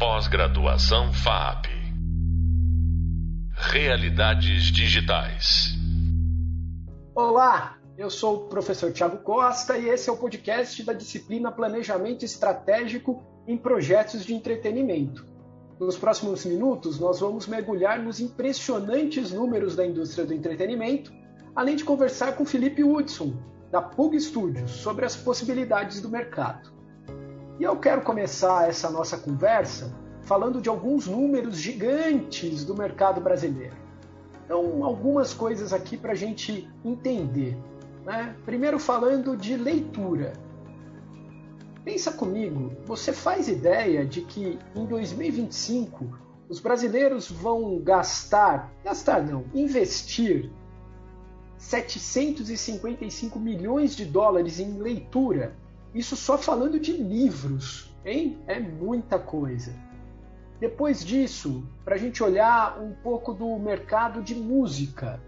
Pós-graduação FAP. Realidades digitais. Olá, eu sou o professor Tiago Costa e esse é o podcast da disciplina Planejamento Estratégico em Projetos de Entretenimento. Nos próximos minutos, nós vamos mergulhar nos impressionantes números da indústria do entretenimento, além de conversar com Felipe Hudson, da Pug Studios, sobre as possibilidades do mercado. E eu quero começar essa nossa conversa falando de alguns números gigantes do mercado brasileiro. Então, algumas coisas aqui para a gente entender. Né? Primeiro, falando de leitura. Pensa comigo, você faz ideia de que em 2025 os brasileiros vão gastar, gastar não, investir 755 milhões de dólares em leitura isso só falando de livros, hein? É muita coisa. Depois disso, para a gente olhar um pouco do mercado de música.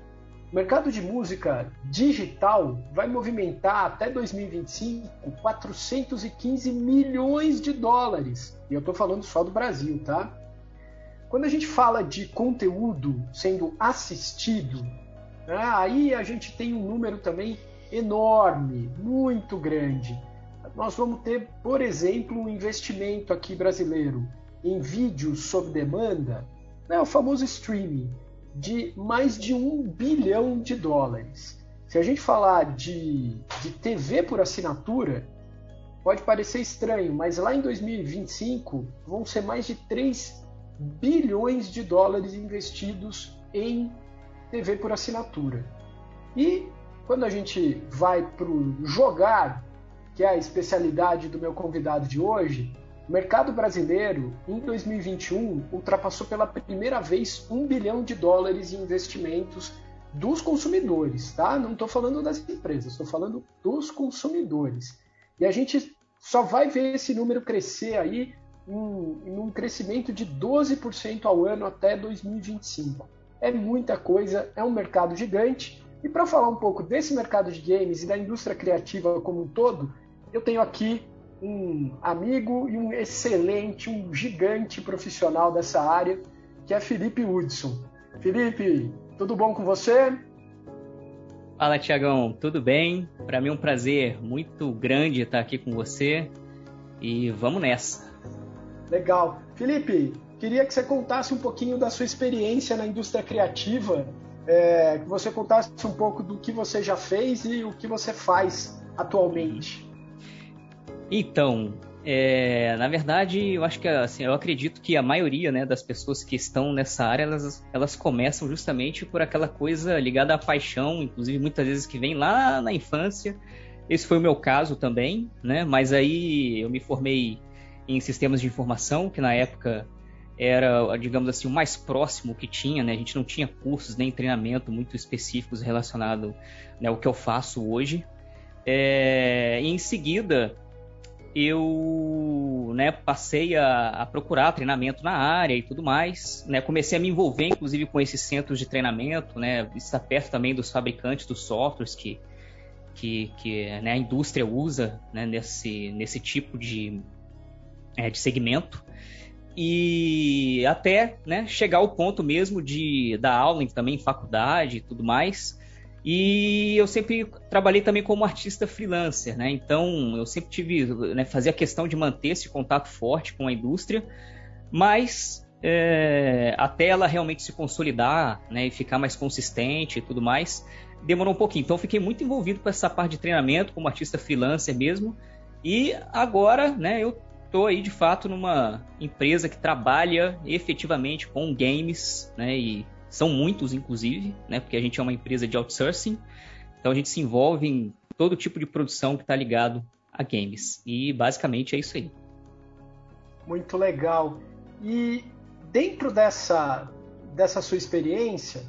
O mercado de música digital vai movimentar até 2025 415 milhões de dólares. E eu estou falando só do Brasil, tá? Quando a gente fala de conteúdo sendo assistido, né, aí a gente tem um número também enorme, muito grande nós vamos ter, por exemplo, um investimento aqui brasileiro em vídeos sob demanda, né, o famoso streaming, de mais de um bilhão de dólares. Se a gente falar de, de TV por assinatura, pode parecer estranho, mas lá em 2025 vão ser mais de 3 bilhões de dólares investidos em TV por assinatura. E quando a gente vai para o jogar que é a especialidade do meu convidado de hoje, o mercado brasileiro, em 2021, ultrapassou pela primeira vez um bilhão de dólares em investimentos dos consumidores, tá? Não estou falando das empresas, estou falando dos consumidores. E a gente só vai ver esse número crescer aí em, um crescimento de 12% ao ano até 2025. É muita coisa, é um mercado gigante. E para falar um pouco desse mercado de games e da indústria criativa como um todo, eu tenho aqui um amigo e um excelente, um gigante profissional dessa área, que é Felipe Hudson. Felipe, tudo bom com você? Fala, Tiagão, tudo bem? Para mim é um prazer muito grande estar aqui com você e vamos nessa. Legal. Felipe, queria que você contasse um pouquinho da sua experiência na indústria criativa, é, que você contasse um pouco do que você já fez e o que você faz atualmente. Então, é, na verdade, eu acho que assim, eu acredito que a maioria né, das pessoas que estão nessa área, elas, elas começam justamente por aquela coisa ligada à paixão, inclusive muitas vezes que vem lá na infância. Esse foi o meu caso também, né? Mas aí eu me formei em sistemas de informação, que na época era, digamos assim, o mais próximo que tinha, né? A gente não tinha cursos nem treinamento muito específicos relacionado né, ao que eu faço hoje. É, em seguida, eu né, passei a, a, procurar treinamento na área e tudo mais. Né, comecei a me envolver, inclusive, com esses centros de treinamento, né, estar perto também dos fabricantes dos softwares que, que, que né, a indústria usa né, nesse, nesse tipo de, é, de segmento. E até né, chegar ao ponto mesmo de dar aula também em faculdade e tudo mais. E eu sempre trabalhei também como artista freelancer, né? Então eu sempre tive, né, fazia questão de manter esse contato forte com a indústria, mas é, até ela realmente se consolidar, né, e ficar mais consistente e tudo mais, demorou um pouquinho. Então fiquei muito envolvido com essa parte de treinamento como artista freelancer mesmo. E agora, né, eu tô aí de fato numa empresa que trabalha efetivamente com games, né, e são muitos, inclusive, né? Porque a gente é uma empresa de outsourcing. Então a gente se envolve em todo tipo de produção que está ligado a games. E basicamente é isso aí. Muito legal. E dentro dessa, dessa sua experiência,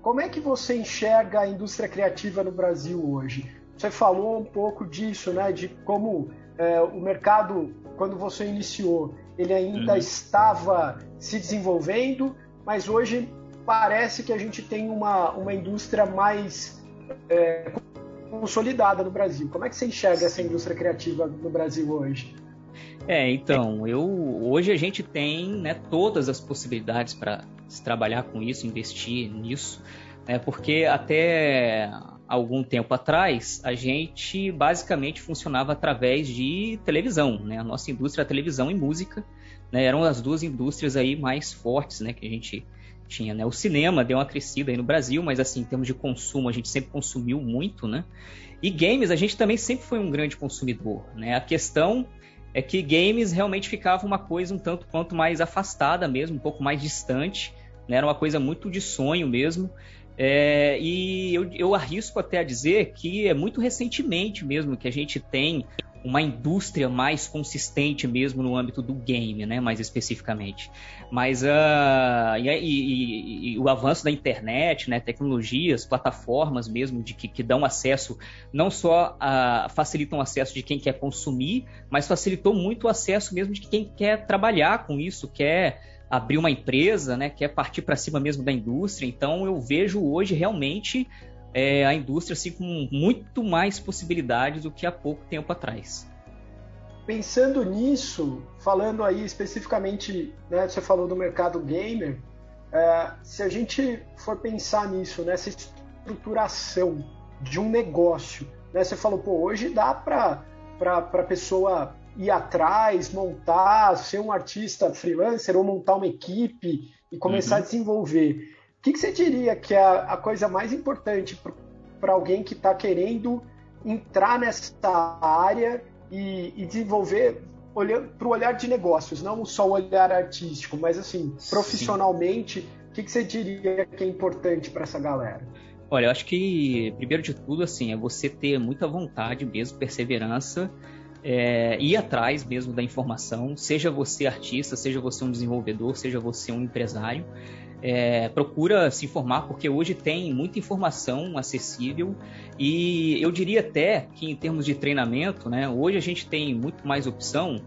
como é que você enxerga a indústria criativa no Brasil hoje? Você falou um pouco disso, né? De como é, o mercado, quando você iniciou, ele ainda uhum. estava se desenvolvendo, mas hoje parece que a gente tem uma, uma indústria mais é, consolidada no Brasil. Como é que você enxerga essa indústria criativa no Brasil hoje? É, então, eu hoje a gente tem né, todas as possibilidades para trabalhar com isso, investir nisso, né, porque até algum tempo atrás a gente basicamente funcionava através de televisão, né, a nossa indústria televisão e música né, eram as duas indústrias aí mais fortes né, que a gente tinha, né? O cinema deu uma crescida aí no Brasil, mas assim, em termos de consumo, a gente sempre consumiu muito, né? E games, a gente também sempre foi um grande consumidor, né? A questão é que games realmente ficava uma coisa um tanto quanto mais afastada mesmo, um pouco mais distante, né? Era uma coisa muito de sonho mesmo. É, e eu, eu arrisco até a dizer que é muito recentemente mesmo que a gente tem uma indústria mais consistente mesmo no âmbito do game, né, mais especificamente. Mas uh, e, e, e, o avanço da internet, né, tecnologias, plataformas mesmo de que, que dão acesso, não só uh, facilitam o acesso de quem quer consumir, mas facilitou muito o acesso mesmo de quem quer trabalhar com isso, quer abrir uma empresa, né, quer partir para cima mesmo da indústria. Então eu vejo hoje realmente é, a indústria assim, com muito mais possibilidades do que há pouco tempo atrás. Pensando nisso, falando aí especificamente, né, você falou do mercado gamer, é, se a gente for pensar nisso, nessa estruturação de um negócio, né, você falou, pô, hoje dá para a pessoa ir atrás, montar, ser um artista freelancer ou montar uma equipe e começar uhum. a desenvolver. O que, que você diria que é a, coisa mais importante para alguém que está querendo entrar nessa área e, e desenvolver para o olhar de negócios, não só o olhar artístico, mas assim, profissionalmente, o que, que você diria que é importante para essa galera? Olha, eu acho que, primeiro de tudo, assim, é você ter muita vontade mesmo, perseverança, é, ir atrás mesmo da informação, seja você artista, seja você um desenvolvedor, seja você um empresário é, procura se informar, porque hoje tem muita informação acessível e eu diria até que em termos de treinamento, né, hoje a gente tem muito mais opção,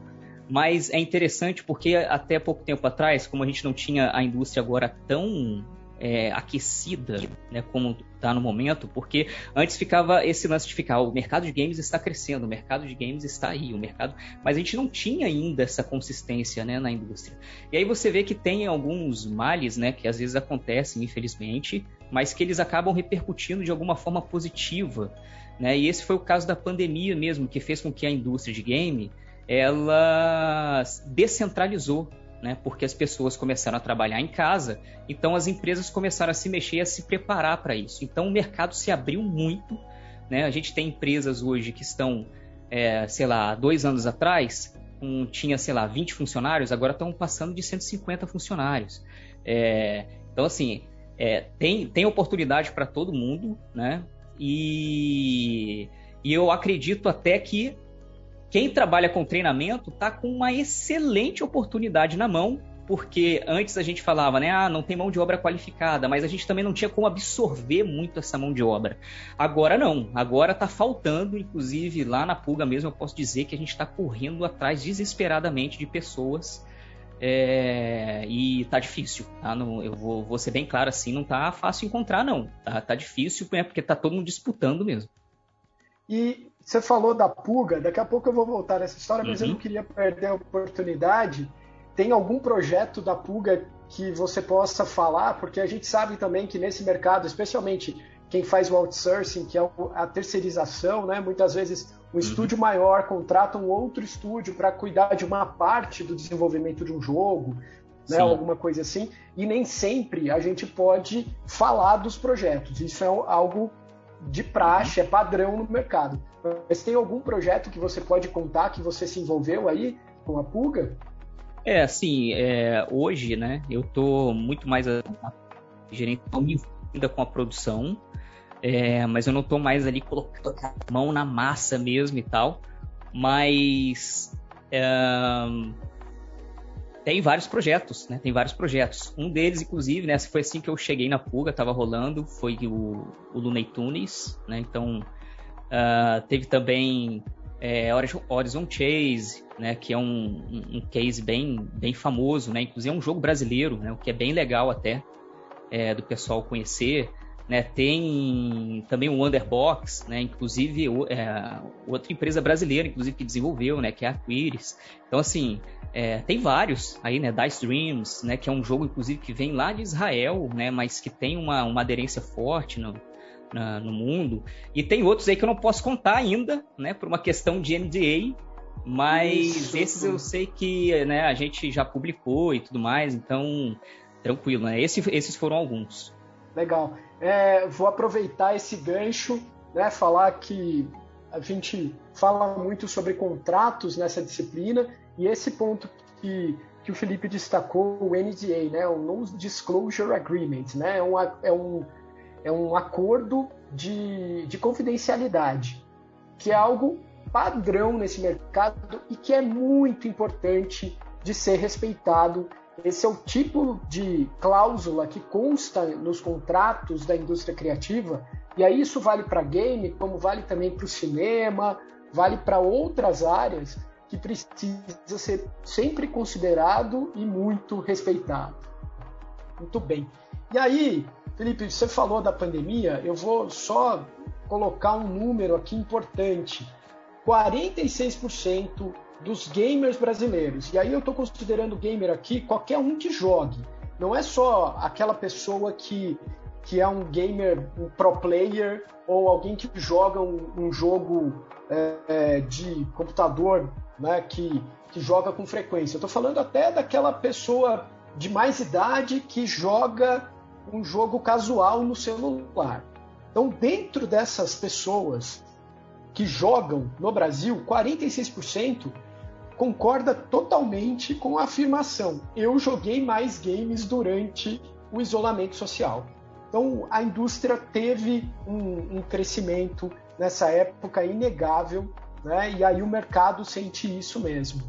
mas é interessante porque até pouco tempo atrás, como a gente não tinha a indústria agora tão é, aquecida, né, como está no momento, porque antes ficava esse lance de ficar, o mercado de games está crescendo, o mercado de games está aí, o mercado, mas a gente não tinha ainda essa consistência, né, na indústria. E aí você vê que tem alguns males, né, que às vezes acontecem, infelizmente, mas que eles acabam repercutindo de alguma forma positiva, né? E esse foi o caso da pandemia mesmo, que fez com que a indústria de game ela descentralizou né? Porque as pessoas começaram a trabalhar em casa, então as empresas começaram a se mexer e a se preparar para isso. Então o mercado se abriu muito, né? A gente tem empresas hoje que estão, é, sei lá, dois anos atrás, um, tinha, sei lá, 20 funcionários, agora estão passando de 150 funcionários. É, então, assim, é, tem, tem oportunidade para todo mundo, né? E, e eu acredito até que quem trabalha com treinamento está com uma excelente oportunidade na mão, porque antes a gente falava, né, ah, não tem mão de obra qualificada, mas a gente também não tinha como absorver muito essa mão de obra. Agora não, agora está faltando, inclusive lá na Pulga mesmo, eu posso dizer que a gente está correndo atrás desesperadamente de pessoas é, e tá difícil, tá? Não, eu vou, vou, ser bem claro assim, não tá fácil encontrar, não. Tá, tá difícil, é porque tá todo mundo disputando mesmo. E você falou da pulga, daqui a pouco eu vou voltar nessa história, mas uhum. eu não queria perder a oportunidade. Tem algum projeto da pulga que você possa falar? Porque a gente sabe também que nesse mercado, especialmente quem faz o outsourcing, que é a terceirização, né? muitas vezes um uhum. estúdio maior contrata um outro estúdio para cuidar de uma parte do desenvolvimento de um jogo, né? alguma coisa assim, e nem sempre a gente pode falar dos projetos. Isso é algo de praxe, é padrão no mercado. Mas tem algum projeto que você pode contar que você se envolveu aí com a Pulga? É, assim, é, hoje, né, eu tô muito mais ainda com a produção, é, mas eu não tô mais ali colocando a mão na massa mesmo e tal, mas é, tem vários projetos, né? Tem vários projetos. Um deles, inclusive, né? Foi assim que eu cheguei na Puga, tava rolando, foi o, o Looney Tunes, né? Então, uh, teve também é, Horizon Chase, né? Que é um, um, um, case bem, bem famoso, né? Inclusive é um jogo brasileiro, né? O que é bem legal até é, do pessoal conhecer. Né? Tem também o Wonderbox, né? Inclusive é, outra empresa brasileira, inclusive que desenvolveu, né? Que é a Quiris. Então assim, é, tem vários aí, né? Dice Dreams, né? Que é um jogo inclusive que vem lá de Israel, né? Mas que tem uma, uma aderência forte no, na, no mundo. E tem outros aí que eu não posso contar ainda, né? Por uma questão de NDA. Mas Isso. esses eu sei que né, a gente já publicou e tudo mais, então tranquilo, né? Esse, esses foram alguns. Legal. É, vou aproveitar esse gancho, né, falar que a gente fala muito sobre contratos nessa disciplina e esse ponto que, que o Felipe destacou, o NDA, né, o Non-Disclosure Agreement, né, é um, é um, é um acordo de, de confidencialidade, que é algo padrão nesse mercado e que é muito importante de ser respeitado esse é o tipo de cláusula que consta nos contratos da indústria criativa, e aí isso vale para game, como vale também para o cinema, vale para outras áreas que precisa ser sempre considerado e muito respeitado. Muito bem. E aí, Felipe, você falou da pandemia, eu vou só colocar um número aqui importante. 46% dos gamers brasileiros. E aí eu estou considerando gamer aqui qualquer um que jogue. Não é só aquela pessoa que, que é um gamer, um pro player, ou alguém que joga um, um jogo é, é, de computador, né, que, que joga com frequência. Eu estou falando até daquela pessoa de mais idade que joga um jogo casual no celular. Então, dentro dessas pessoas que jogam no Brasil, 46% concorda totalmente com a afirmação: eu joguei mais games durante o isolamento social. Então, a indústria teve um, um crescimento nessa época inegável, né? e aí o mercado sente isso mesmo.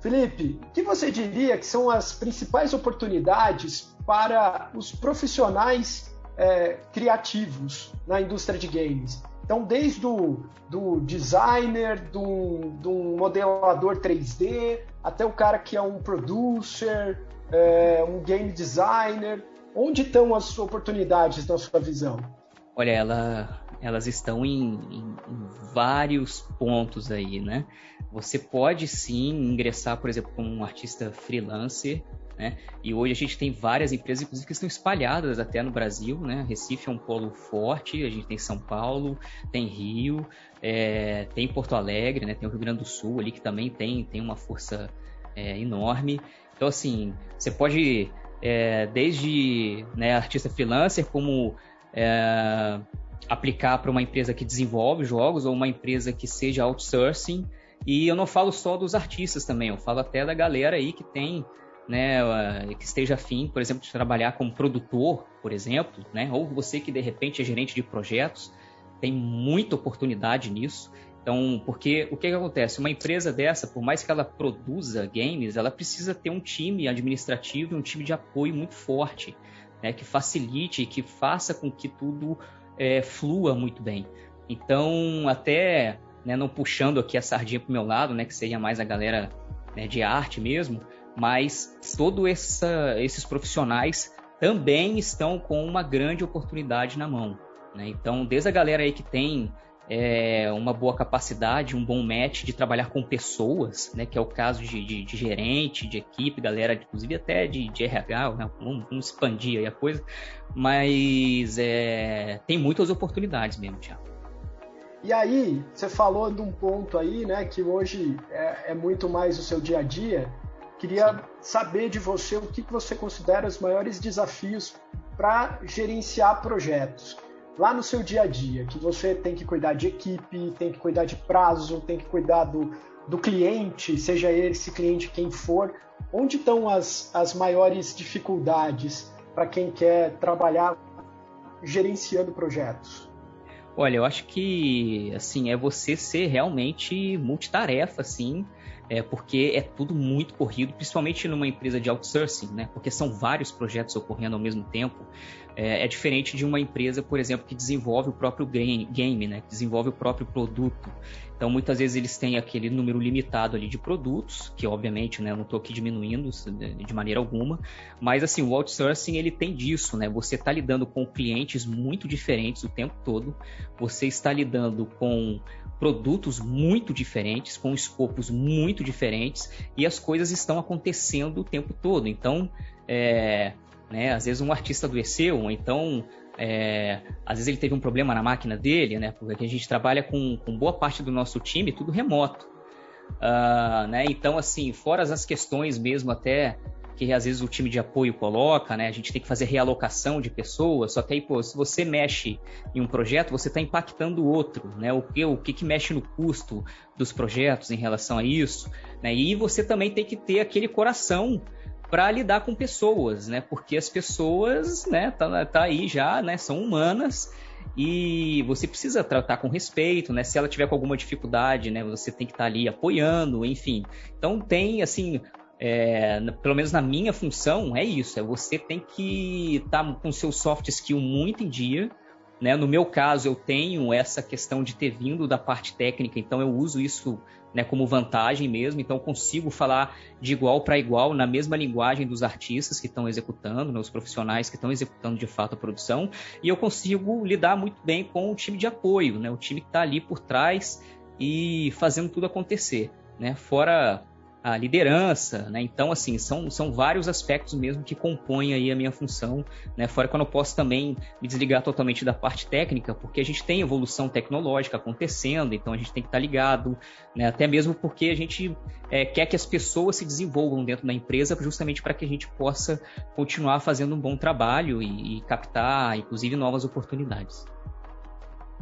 Felipe, o que você diria que são as principais oportunidades para os profissionais é, criativos na indústria de games? Então, desde o do designer, do, do modelador 3D, até o cara que é um producer, é, um game designer, onde estão as oportunidades na sua visão? Olha, ela, elas estão em, em, em, vários pontos aí, né? Você pode sim ingressar, por exemplo, como um artista freelancer né? E hoje a gente tem várias empresas, inclusive, que estão espalhadas até no Brasil. Né? Recife é um polo forte, a gente tem São Paulo, tem Rio, é, tem Porto Alegre, né? tem o Rio Grande do Sul ali que também tem, tem uma força é, enorme. Então, assim, você pode, é, desde né, artista freelancer, como é, aplicar para uma empresa que desenvolve jogos ou uma empresa que seja outsourcing. E eu não falo só dos artistas também, eu falo até da galera aí que tem né, que esteja afim, por exemplo, de trabalhar como produtor, por exemplo, né, ou você que de repente é gerente de projetos, tem muita oportunidade nisso. Então, porque o que, que acontece? Uma empresa dessa, por mais que ela produza games, ela precisa ter um time administrativo e um time de apoio muito forte, né, que facilite, que faça com que tudo é, flua muito bem. Então, até né, não puxando aqui a sardinha para o meu lado, né, que seria mais a galera né, de arte mesmo, mas todos esses profissionais também estão com uma grande oportunidade na mão. Né? Então, desde a galera aí que tem é, uma boa capacidade, um bom match de trabalhar com pessoas, né, que é o caso de, de, de gerente, de equipe, galera, inclusive até de, de RH, né, vamos, vamos, expandir aí a coisa, mas é, tem muitas oportunidades mesmo, Tiago. E aí, você falou de um ponto aí, né, que hoje é, é muito mais o seu dia a dia, Queria Sim. saber de você o que você considera os maiores desafios para gerenciar projetos lá no seu dia a dia, que você tem que cuidar de equipe, tem que cuidar de prazo, tem que cuidar do, do cliente, seja esse cliente quem for. Onde estão as, as maiores dificuldades para quem quer trabalhar gerenciando projetos? Olha, eu acho que assim é você ser realmente multitarefa, assim, é, porque é tudo muito corrido, principalmente numa empresa de outsourcing, né? Porque são vários projetos ocorrendo ao mesmo tempo. É, é diferente de uma empresa, por exemplo, que desenvolve o próprio game, né? Desenvolve o próprio produto. Então, muitas vezes eles têm aquele número limitado ali de produtos, que obviamente, né, não estou aqui diminuindo de maneira alguma, mas assim, o outsourcing ele tem disso, né? Você está lidando com clientes muito diferentes o tempo todo, você está lidando com produtos muito diferentes, com escopos muito diferentes, e as coisas estão acontecendo o tempo todo. Então, é, né, às vezes um artista adoeceu, ou então é, às vezes ele teve um problema na máquina dele, né? Porque a gente trabalha com, com boa parte do nosso time tudo remoto. Uh, né? Então, assim, fora as questões mesmo até que às vezes o time de apoio coloca, né? A gente tem que fazer realocação de pessoas, só que aí, pô, se você mexe em um projeto, você está impactando o outro, né? O que, o que, que mexe no custo dos projetos em relação a isso, né? E você também tem que ter aquele coração para lidar com pessoas, né? Porque as pessoas, né, tá, tá aí já, né, são humanas e você precisa tratar com respeito, né? Se ela tiver com alguma dificuldade, né, você tem que estar tá ali apoiando, enfim. Então tem assim, é, pelo menos na minha função é isso, é você tem que estar tá com seu soft skill muito em dia, né? No meu caso, eu tenho essa questão de ter vindo da parte técnica, então eu uso isso né, como vantagem mesmo, então consigo falar de igual para igual na mesma linguagem dos artistas que estão executando, né, os profissionais que estão executando de fato a produção, e eu consigo lidar muito bem com o time de apoio, né, o time que está ali por trás e fazendo tudo acontecer. Né, fora a liderança, né? Então, assim, são, são vários aspectos mesmo que compõem aí a minha função, né? Fora que eu posso também me desligar totalmente da parte técnica, porque a gente tem evolução tecnológica acontecendo, então a gente tem que estar ligado, né? Até mesmo porque a gente é, quer que as pessoas se desenvolvam dentro da empresa justamente para que a gente possa continuar fazendo um bom trabalho e, e captar, inclusive, novas oportunidades.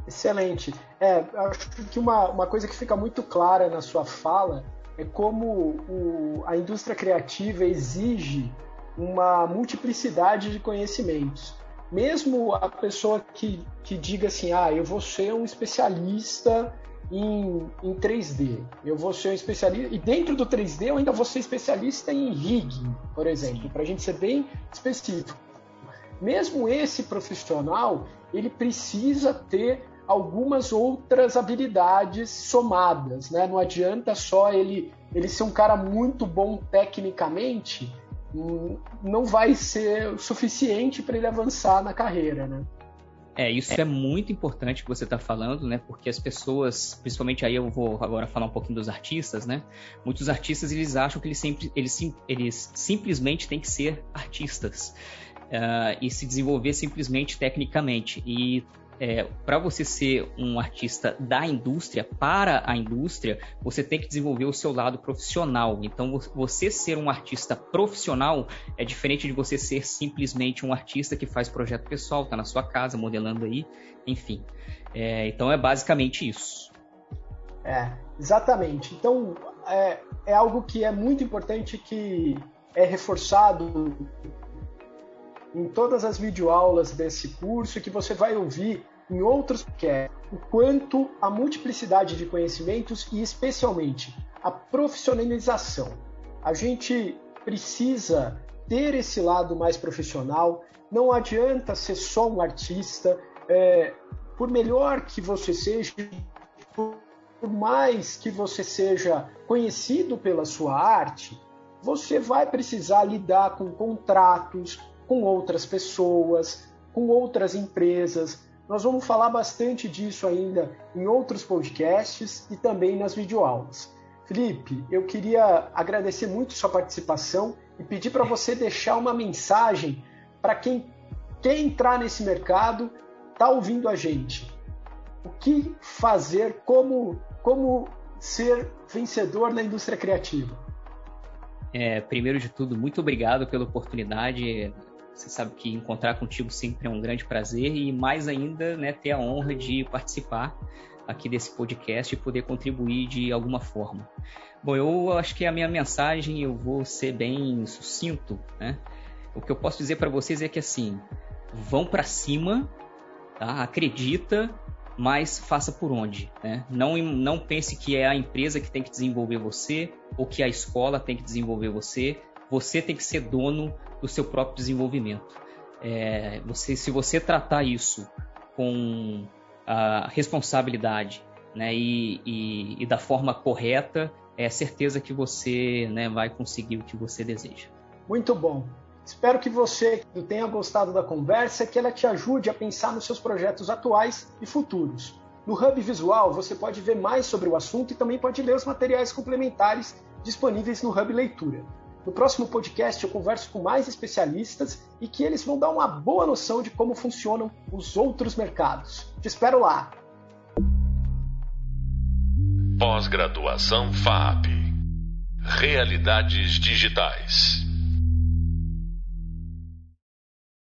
Excelente. É, acho que uma, uma coisa que fica muito clara na sua fala é como o, a indústria criativa exige uma multiplicidade de conhecimentos. Mesmo a pessoa que, que diga assim, ah, eu vou ser um especialista em, em 3D, eu vou ser um especialista, e dentro do 3D eu ainda vou ser especialista em rigging, por exemplo, para a gente ser bem específico. Mesmo esse profissional, ele precisa ter algumas outras habilidades somadas, né? Não adianta só ele, ele ser um cara muito bom tecnicamente, hum, não vai ser o suficiente para ele avançar na carreira, né? É, isso é muito importante que você está falando, né? Porque as pessoas, principalmente aí eu vou agora falar um pouquinho dos artistas, né? Muitos artistas eles acham que eles, sempre, eles, eles simplesmente têm que ser artistas. Uh, e se desenvolver simplesmente tecnicamente. E é, para você ser um artista da indústria, para a indústria, você tem que desenvolver o seu lado profissional. Então, você ser um artista profissional é diferente de você ser simplesmente um artista que faz projeto pessoal, está na sua casa modelando aí, enfim. É, então, é basicamente isso. É, exatamente. Então, é, é algo que é muito importante que é reforçado em todas as videoaulas desse curso que você vai ouvir em outros que é o quanto a multiplicidade de conhecimentos e especialmente a profissionalização. A gente precisa ter esse lado mais profissional. Não adianta ser só um artista. É, por melhor que você seja, por mais que você seja conhecido pela sua arte, você vai precisar lidar com contratos, com outras pessoas, com outras empresas. Nós vamos falar bastante disso ainda em outros podcasts e também nas videoaulas. Felipe, eu queria agradecer muito sua participação e pedir para você deixar uma mensagem para quem quer entrar nesse mercado, está ouvindo a gente. O que fazer, como, como ser vencedor na indústria criativa? É, primeiro de tudo, muito obrigado pela oportunidade. Você sabe que encontrar contigo sempre é um grande prazer e mais ainda, né, ter a honra de participar aqui desse podcast e poder contribuir de alguma forma. Bom, eu acho que a minha mensagem eu vou ser bem sucinto, né? O que eu posso dizer para vocês é que assim, vão para cima, tá? Acredita, mas faça por onde, né? Não não pense que é a empresa que tem que desenvolver você ou que a escola tem que desenvolver você. Você tem que ser dono do seu próprio desenvolvimento. É, você, se você tratar isso com a responsabilidade né, e, e, e da forma correta, é certeza que você né, vai conseguir o que você deseja. Muito bom. Espero que você tenha gostado da conversa, que ela te ajude a pensar nos seus projetos atuais e futuros. No Hub Visual você pode ver mais sobre o assunto e também pode ler os materiais complementares disponíveis no Hub Leitura. No próximo podcast eu converso com mais especialistas e que eles vão dar uma boa noção de como funcionam os outros mercados. Te espero lá! Pós-graduação FAP Realidades Digitais